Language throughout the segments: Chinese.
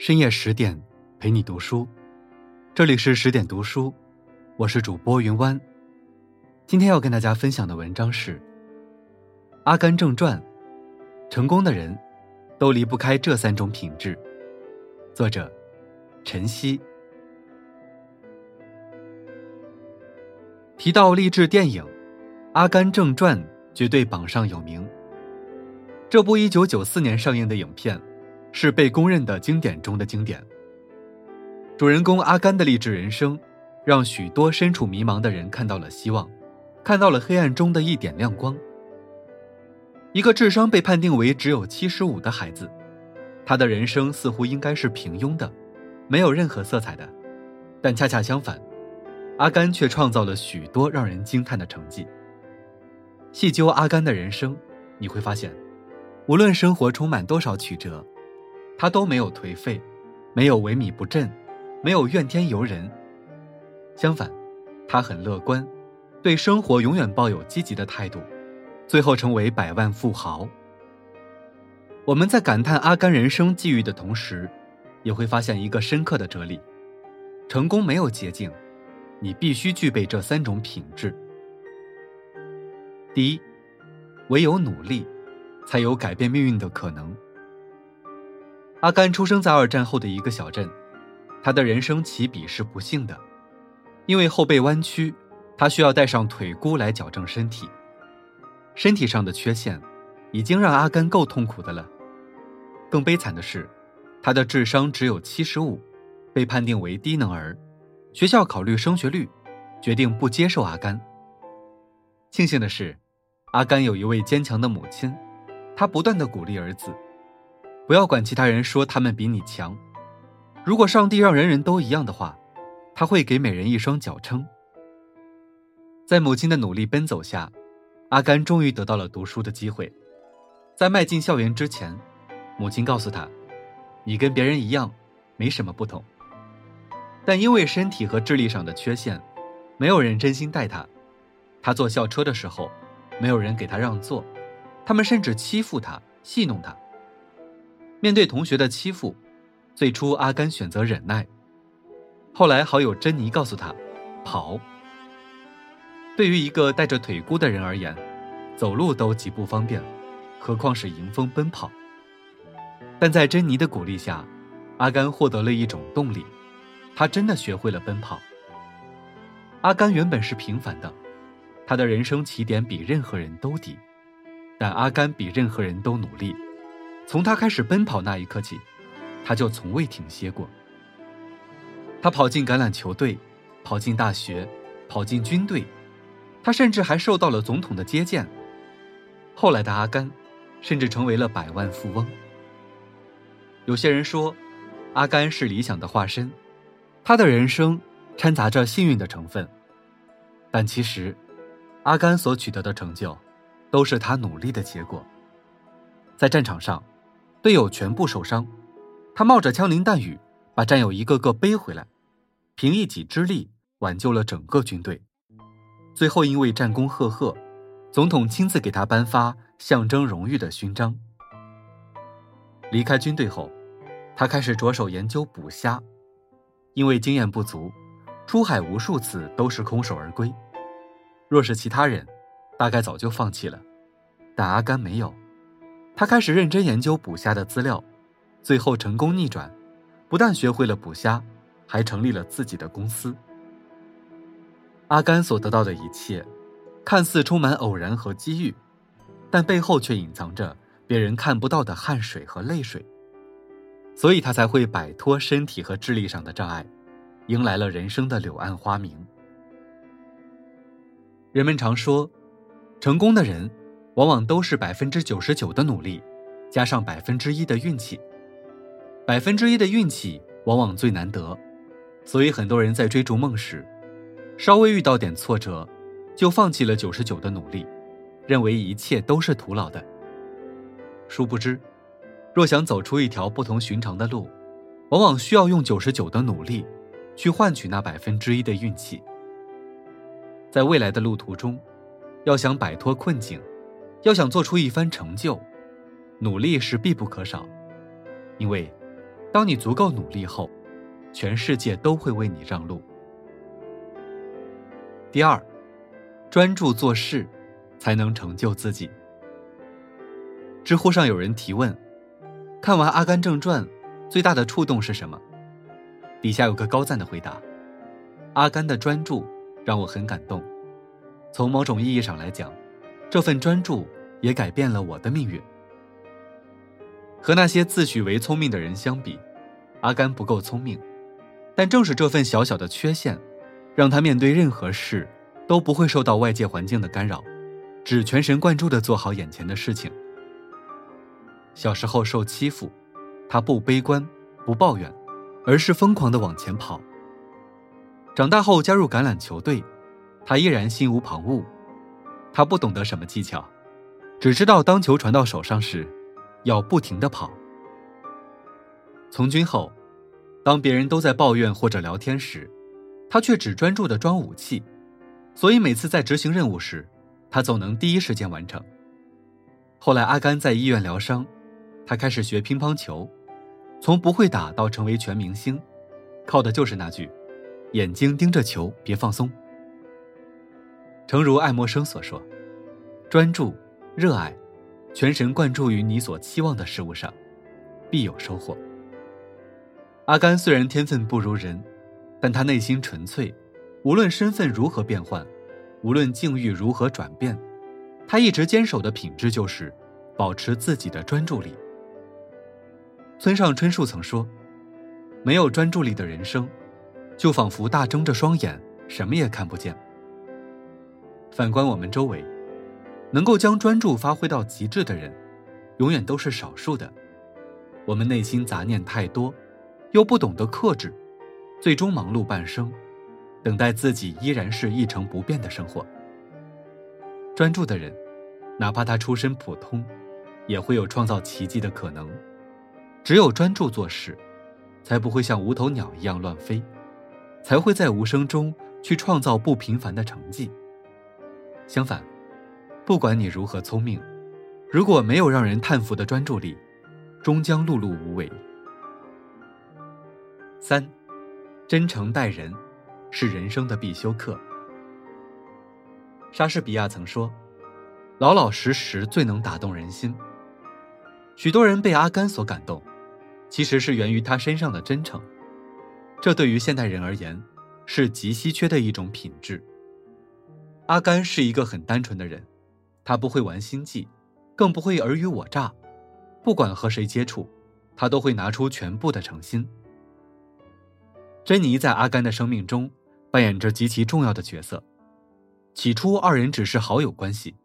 深夜十点，陪你读书。这里是十点读书，我是主播云湾。今天要跟大家分享的文章是《阿甘正传》，成功的人都离不开这三种品质。作者：晨曦。提到励志电影，《阿甘正传》绝对榜上有名。这部一九九四年上映的影片。是被公认的经典中的经典。主人公阿甘的励志人生，让许多身处迷茫的人看到了希望，看到了黑暗中的一点亮光。一个智商被判定为只有七十五的孩子，他的人生似乎应该是平庸的，没有任何色彩的，但恰恰相反，阿甘却创造了许多让人惊叹的成绩。细究阿甘的人生，你会发现，无论生活充满多少曲折。他都没有颓废，没有萎靡不振，没有怨天尤人。相反，他很乐观，对生活永远抱有积极的态度，最后成为百万富豪。我们在感叹阿甘人生际遇的同时，也会发现一个深刻的哲理：成功没有捷径，你必须具备这三种品质。第一，唯有努力，才有改变命运的可能。阿甘出生在二战后的一个小镇，他的人生起笔是不幸的，因为后背弯曲，他需要带上腿箍来矫正身体。身体上的缺陷，已经让阿甘够痛苦的了。更悲惨的是，他的智商只有七十五，被判定为低能儿。学校考虑升学率，决定不接受阿甘。庆幸的是，阿甘有一位坚强的母亲，她不断的鼓励儿子。不要管其他人说他们比你强。如果上帝让人人都一样的话，他会给每人一双脚撑。在母亲的努力奔走下，阿甘终于得到了读书的机会。在迈进校园之前，母亲告诉他：“你跟别人一样，没什么不同。”但因为身体和智力上的缺陷，没有人真心待他。他坐校车的时候，没有人给他让座，他们甚至欺负他、戏弄他。面对同学的欺负，最初阿甘选择忍耐。后来好友珍妮告诉他：“跑。”对于一个带着腿箍的人而言，走路都极不方便，何况是迎风奔跑。但在珍妮的鼓励下，阿甘获得了一种动力，他真的学会了奔跑。阿甘原本是平凡的，他的人生起点比任何人都低，但阿甘比任何人都努力。从他开始奔跑那一刻起，他就从未停歇过。他跑进橄榄球队，跑进大学，跑进军队，他甚至还受到了总统的接见。后来的阿甘，甚至成为了百万富翁。有些人说，阿甘是理想的化身，他的人生掺杂着幸运的成分。但其实，阿甘所取得的成就，都是他努力的结果。在战场上。队友全部受伤，他冒着枪林弹雨把战友一个个背回来，凭一己之力挽救了整个军队。最后因为战功赫赫，总统亲自给他颁发象征荣誉的勋章。离开军队后，他开始着手研究捕虾，因为经验不足，出海无数次都是空手而归。若是其他人，大概早就放弃了，但阿甘没有。他开始认真研究捕虾的资料，最后成功逆转，不但学会了捕虾，还成立了自己的公司。阿甘所得到的一切，看似充满偶然和机遇，但背后却隐藏着别人看不到的汗水和泪水。所以他才会摆脱身体和智力上的障碍，迎来了人生的柳暗花明。人们常说，成功的人。往往都是百分之九十九的努力，加上百分之一的运气。百分之一的运气往往最难得，所以很多人在追逐梦时，稍微遇到点挫折，就放弃了九十九的努力，认为一切都是徒劳的。殊不知，若想走出一条不同寻常的路，往往需要用九十九的努力，去换取那百分之一的运气。在未来的路途中，要想摆脱困境。要想做出一番成就，努力是必不可少。因为，当你足够努力后，全世界都会为你让路。第二，专注做事，才能成就自己。知乎上有人提问：看完《阿甘正传》，最大的触动是什么？底下有个高赞的回答：阿甘的专注让我很感动。从某种意义上来讲，这份专注也改变了我的命运。和那些自诩为聪明的人相比，阿甘不够聪明，但正是这份小小的缺陷，让他面对任何事都不会受到外界环境的干扰，只全神贯注地做好眼前的事情。小时候受欺负，他不悲观，不抱怨，而是疯狂地往前跑。长大后加入橄榄球队，他依然心无旁骛，他不懂得什么技巧，只知道当球传到手上时。要不停的跑。从军后，当别人都在抱怨或者聊天时，他却只专注的装武器，所以每次在执行任务时，他总能第一时间完成。后来阿甘在医院疗伤，他开始学乒乓球，从不会打到成为全明星，靠的就是那句：“眼睛盯着球，别放松。”诚如爱默生所说：“专注，热爱。”全神贯注于你所期望的事物上，必有收获。阿甘虽然天分不如人，但他内心纯粹，无论身份如何变换，无论境遇如何转变，他一直坚守的品质就是保持自己的专注力。村上春树曾说：“没有专注力的人生，就仿佛大睁着双眼，什么也看不见。”反观我们周围。能够将专注发挥到极致的人，永远都是少数的。我们内心杂念太多，又不懂得克制，最终忙碌半生，等待自己依然是一成不变的生活。专注的人，哪怕他出身普通，也会有创造奇迹的可能。只有专注做事，才不会像无头鸟一样乱飞，才会在无声中去创造不平凡的成绩。相反。不管你如何聪明，如果没有让人叹服的专注力，终将碌碌无为。三，真诚待人，是人生的必修课。莎士比亚曾说：“老老实实最能打动人心。”许多人被阿甘所感动，其实是源于他身上的真诚。这对于现代人而言，是极稀缺的一种品质。阿甘是一个很单纯的人。他不会玩心计，更不会尔虞我诈。不管和谁接触，他都会拿出全部的诚心。珍妮在阿甘的生命中扮演着极其重要的角色。起初，二人只是好友关系，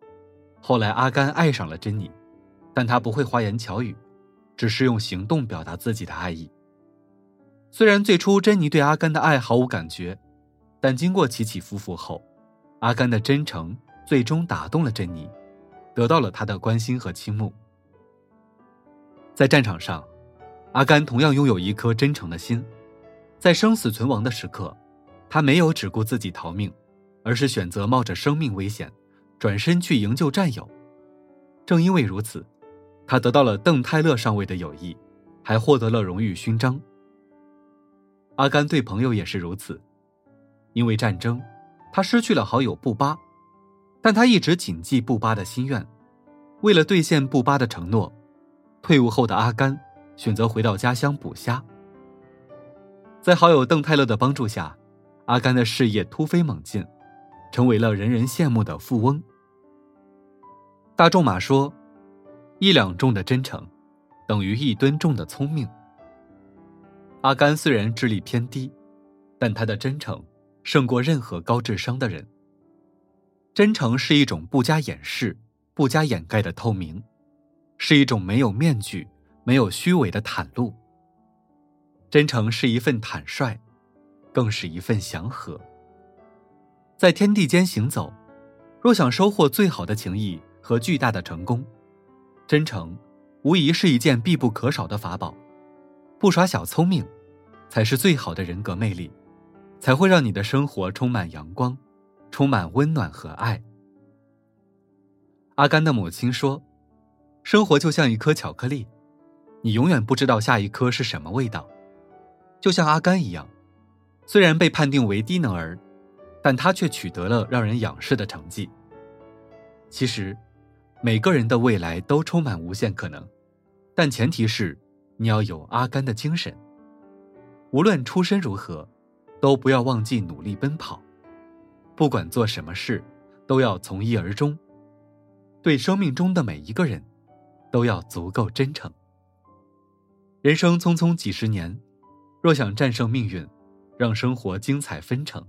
后来阿甘爱上了珍妮，但他不会花言巧语，只是用行动表达自己的爱意。虽然最初珍妮对阿甘的爱毫无感觉，但经过起起伏伏后，阿甘的真诚。最终打动了珍妮，得到了他的关心和倾慕。在战场上，阿甘同样拥有一颗真诚的心，在生死存亡的时刻，他没有只顾自己逃命，而是选择冒着生命危险，转身去营救战友。正因为如此，他得到了邓泰勒上尉的友谊，还获得了荣誉勋章。阿甘对朋友也是如此，因为战争，他失去了好友布巴。但他一直谨记布巴的心愿，为了兑现布巴的承诺，退伍后的阿甘选择回到家乡捕虾。在好友邓泰勒的帮助下，阿甘的事业突飞猛进，成为了人人羡慕的富翁。大仲马说：“一两重的真诚，等于一吨重的聪明。”阿甘虽然智力偏低，但他的真诚胜过任何高智商的人。真诚是一种不加掩饰、不加掩盖的透明，是一种没有面具、没有虚伪的袒露。真诚是一份坦率，更是一份祥和。在天地间行走，若想收获最好的情谊和巨大的成功，真诚无疑是一件必不可少的法宝。不耍小聪明，才是最好的人格魅力，才会让你的生活充满阳光。充满温暖和爱。阿甘的母亲说：“生活就像一颗巧克力，你永远不知道下一颗是什么味道。就像阿甘一样，虽然被判定为低能儿，但他却取得了让人仰视的成绩。其实，每个人的未来都充满无限可能，但前提是你要有阿甘的精神。无论出身如何，都不要忘记努力奔跑。不管做什么事，都要从一而终。对生命中的每一个人，都要足够真诚。人生匆匆几十年。若想战胜命运，让生活精彩纷呈，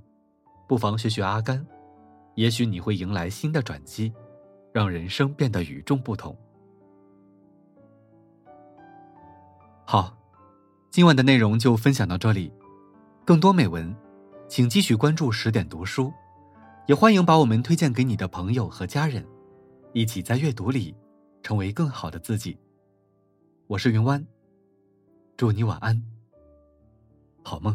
不妨学学阿甘，也许你会迎来新的转机，让人生变得与众不同。好，今晚的内容就分享到这里，更多美文，请继续关注十点读书，也欢迎把我们推荐给你的朋友和家人，一起在阅读里成为更好的自己。我是云湾，祝你晚安。好梦。